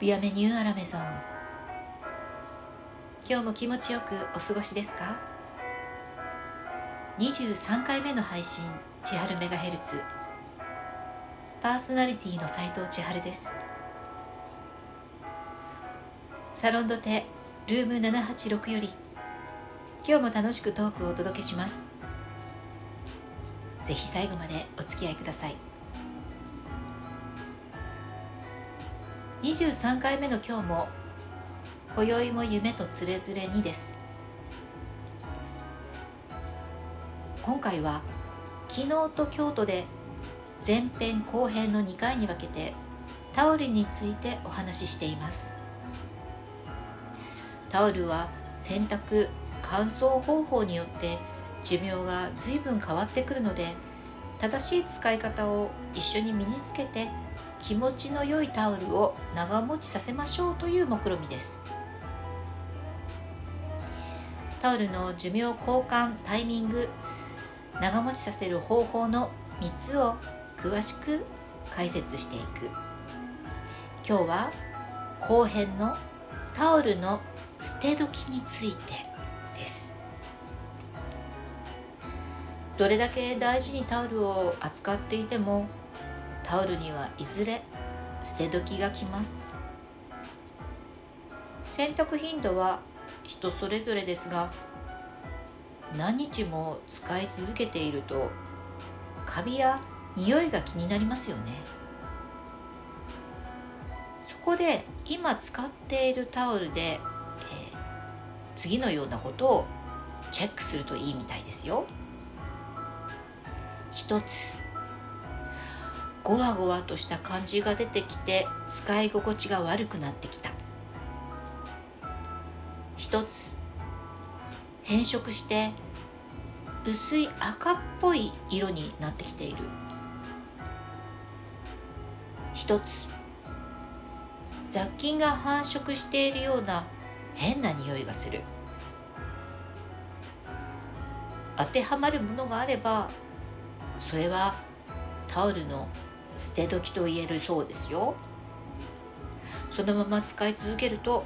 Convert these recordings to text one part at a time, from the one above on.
ビアメニューアラメゾン今日も気持ちよくお過ごしですか？23回目の配信千春メガヘルツ。パーソナリティの斉藤千春です。サロンドテルーム786より。今日も楽しくトークをお届けします。ぜひ最後までお付き合いください。23回目の今日も今宵も夢とつれづれにです。今回は昨日と京都で前編後編の2回に分けてタオルについてお話ししています。タオルは洗濯乾燥方法によって寿命が随分変わってくるので正しい使い方を一緒に身につけて気持ちの良いタオルを長持ちさせましょうという目論見です。タオルの寿命交換タイミング長持ちさせる方法の3つを詳しく解説していく。今日は後編のタオルの捨て時についてです。どれだけ大事にタオルを扱っていてもタオルにはいずれ捨て時が来ます。洗濯頻度は人それぞれですが何日も使い続けているとカビや匂いが気になりますよね。そこで今使っているタオルで、えー、次のようなことをチェックするといいみたいですよ。一つゴワゴワとした感じが出てきて使い心地が悪くなってきた。一つ変色して薄い赤っぽい色になってきている。一つ雑菌が繁殖しているような変な匂いがする。当てはまるものがあればそれはタオルの捨て時と言えるそうですよ。そのまま使い続けると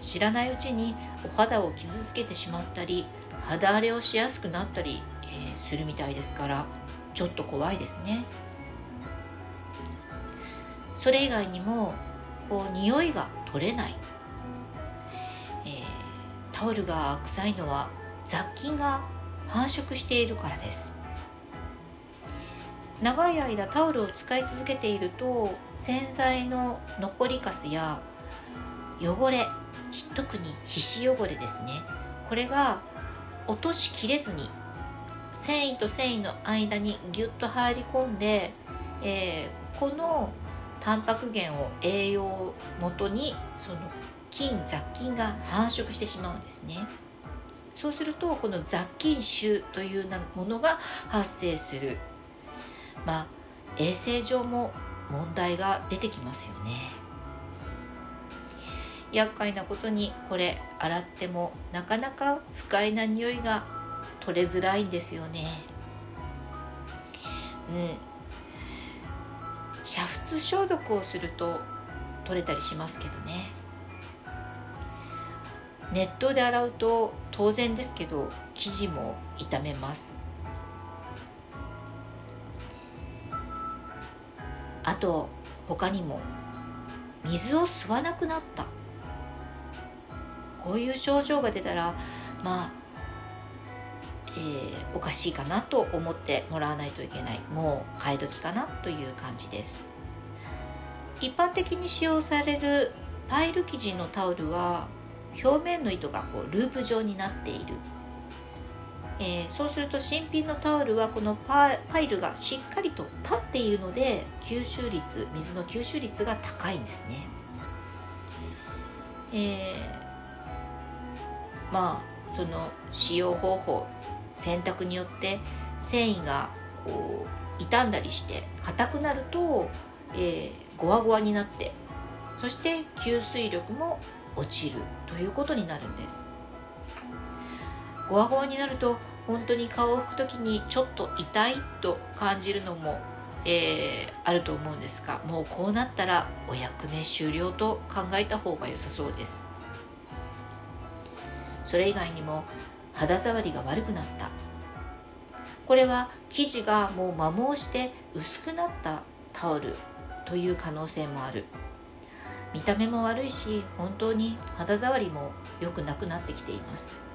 知らないうちにお肌を傷つけてしまったり肌荒れをしやすくなったり、えー、するみたいですからちょっと怖いですね。それ以外にもこう匂いが取れない、えー、タオルが臭いのは雑菌が繁殖しているからです。長い間タオルを使い続けていると洗剤の残りかすや汚れ特に皮脂汚れですね。これが落としきれずに繊維と繊維の間にギュッと入り込んで、えー、このタンパク源を栄養元にその菌雑菌が繁殖してしまうんですね。そうするとこの雑菌臭というものが発生する。まあ衛生上も問題が出てきますよね。厄介なことにこれ洗ってもなかなか不快な匂いが取れづらいんですよね。うん。煮沸消毒をすると取れたりしますけどね。熱湯で洗うと当然ですけど生地も傷めます。あと他にも水を吸わなくなった。こういう症状が出たらまあ、えー、おかしいかなと思ってもらわないといけない。もう替え時かなという感じです。一般的に使用されるパイル生地のタオルは表面の糸がこうループ状になっている。えー、そうすると新品のタオルはこのパイルがしっかりと立っているので吸収率水の吸収率が高いんですね、えー、まあその使用方法洗濯によって繊維がこう傷んだりして硬くなると、えー、ゴワゴワになってそして吸水力も落ちるということになるんです。ゴワゴワになると本当に顔を拭く時にちょっと痛いと感じるのも、えー、あると思うんですがもうこうなったらお役目終了と考えた方が良さそうです。それ以外にも肌触りが悪くなった。これは生地がもう摩耗して薄くなったタオルという可能性もある。見た目も悪いし本当に肌触りも良くなくなってきています。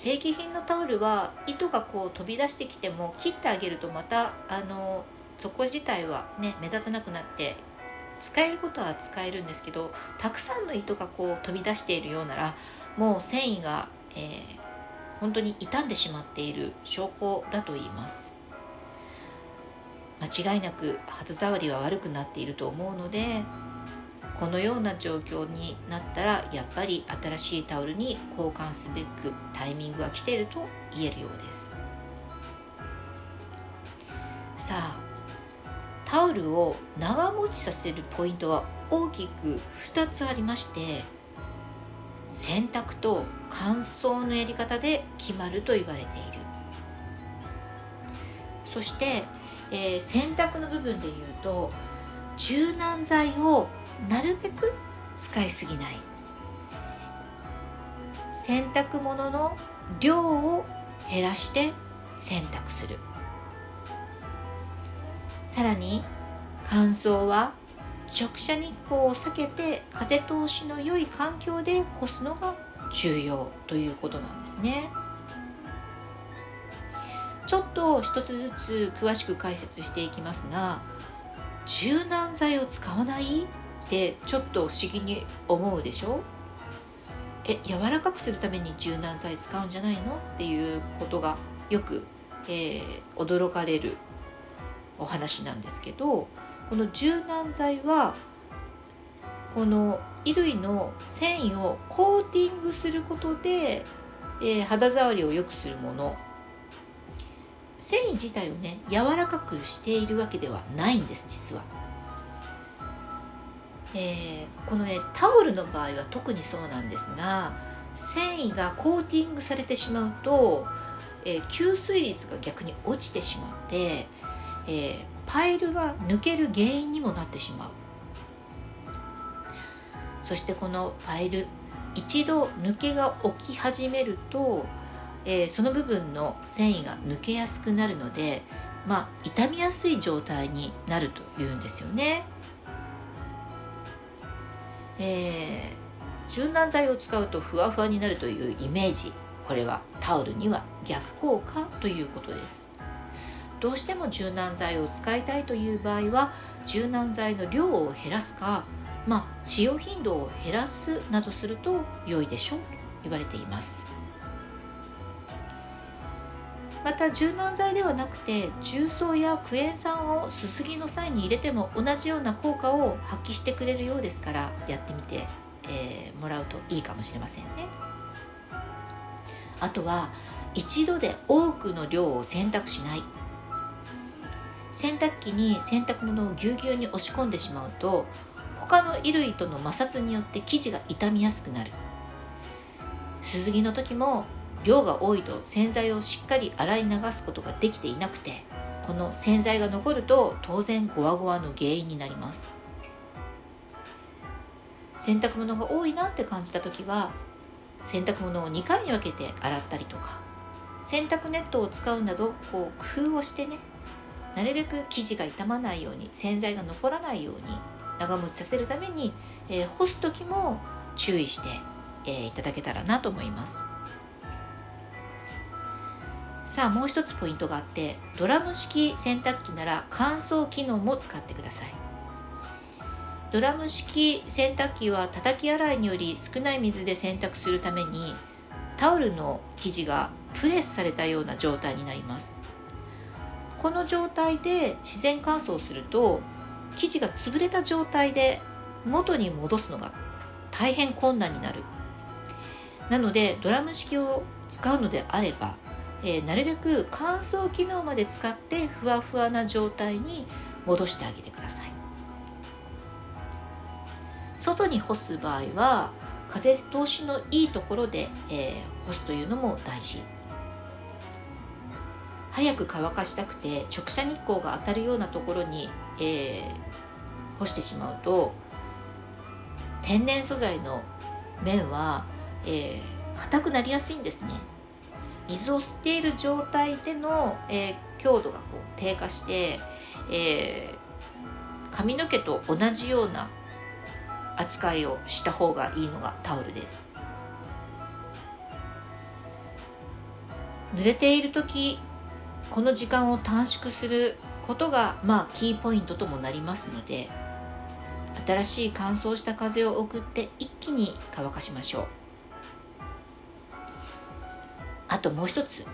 正規品のタオルは糸がこう飛び出してきても切ってあげるとまたあのそこ自体はね目立たなくなって使えることは使えるんですけどたくさんの糸がこう飛び出しているようならもう繊維が、えー、本当に傷んでしまっている証拠だと言います。間違いなく肌触りは悪くなっていると思うのでこのような状況になったらやっぱり新しいタオルに交換すべくタイミングが来ていると言えるようです。さあタオルを長持ちさせるポイントは大きく2つありまして洗濯と乾燥のやり方で決まると言われている。そして、えー、洗濯の部分でいうと柔軟剤をなるべく使いすぎない洗濯物の量を減らして洗濯するさらに乾燥は直射日光を避けて風通しの良い環境で干すのが重要ということなんですね。ちょっと一つずつ詳しく解説していきますが柔軟剤を使わない？ってちょっと不思議に思うでしょ？え柔らかくするために柔軟剤使うんじゃないの？っていうことがよく、えー、驚かれるお話なんですけどこの柔軟剤はこの衣類の繊維をコーティングすることで、えー、肌触りを良くするもの。繊維自体をね柔らかくしているわけではないんです実は。えー、このねタオルの場合は特にそうなんですが繊維がコーティングされてしまうと、えー、吸水率が逆に落ちてしまって、えー、パイルが抜ける原因にもなってしまうそしてこのパイル一度抜けが起き始めると、えー、その部分の繊維が抜けやすくなるのでまあ傷みやすい状態になるというんですよね。えー、柔軟剤を使うとふわふわになるというイメージ。これはタオルには逆効果ということです。どうしても柔軟剤を使いたいという場合は柔軟剤の量を減らすか、まあ、使用頻度を減らすなどすると良いでしょうと言われています。また柔軟剤ではなくて重曹やクエン酸をすすぎの際に入れても同じような効果を発揮してくれるようですからやってみて、えー、もらうといいかもしれませんね。あとは一度で多くの量を洗濯しない。洗濯機に洗濯物をぎゅうぎゅうに押し込んでしまうと他の衣類との摩擦によって生地が傷みやすくなる。すすぎの時も量が多いと洗剤をしっかり洗い流すことができていなくてこの洗剤が残ると当然ゴワゴワの原因になります洗濯物が多いなって感じた時は洗濯物を2回に分けて洗ったりとか洗濯ネットを使うなどこう工夫をしてねなるべく生地が傷まないように洗剤が残らないように長持ちさせるために、えー、干す時も注意して、えー、いただけたらなと思います。さあもう一つポイントがあってドラム式洗濯機なら乾燥機能も使ってください。ドラム式洗濯機は叩き洗いにより少ない水で洗濯するためにタオルの生地がプレスされたような状態になります。この状態で自然乾燥すると生地が潰れた状態で元に戻すのが大変困難になる。なのでドラム式を使うのであればえー、なるべく乾燥機能まで使ってふわふわな状態に戻してあげてください。外に干す場合は風通しのいいところで、えー、干すというのも大事。早く乾かしたくて直射日光が当たるようなところに、えー、干してしまうと天然素材の綿は、えー、硬くなりやすいんですね。水を吸っている状態での、えー、強度がこう低下して、えー、髪の毛と同じような扱いをした方がいいのがタオルです。濡れている時この時間を短縮することがまあキーポイントともなりますので新しい乾燥した風を送って一気に乾かしましょう。ともう一つ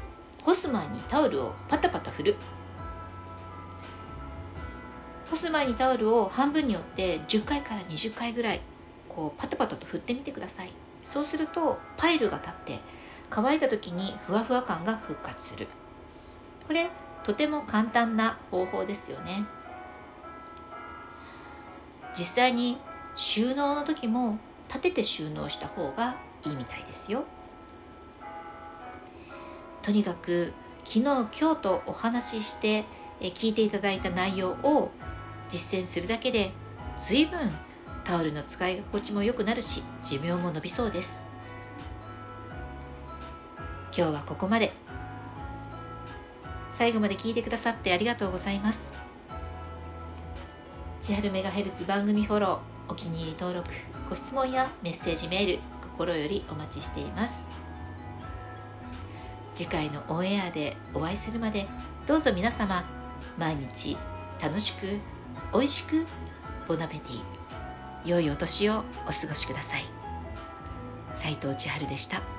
干す前にタオルをパタパタ振る。干す前にタオルを半分に折って10回から20回ぐらいこうパタパタと振ってみてください。そうするとパイルが立って乾いた時にふわふわ感が復活する。これとても簡単な方法ですよね。実際に収納の時も立てて収納した方がいいみたいですよ。とにかく昨日今日とお話しして聞いていただいた内容を実践するだけで随分タオルの使い心地も良くなるし寿命も伸びそうです。今日はここまで。最後まで聞いてくださってありがとうございます。千春メガヘルツ番組フォローお気に入り登録ご質問やメッセージメール心よりお待ちしています。次回のオンエアでお会いするまでどうぞ皆様毎日楽しく美味しくボナペティ良いお年をお過ごしください。斉藤千春でした。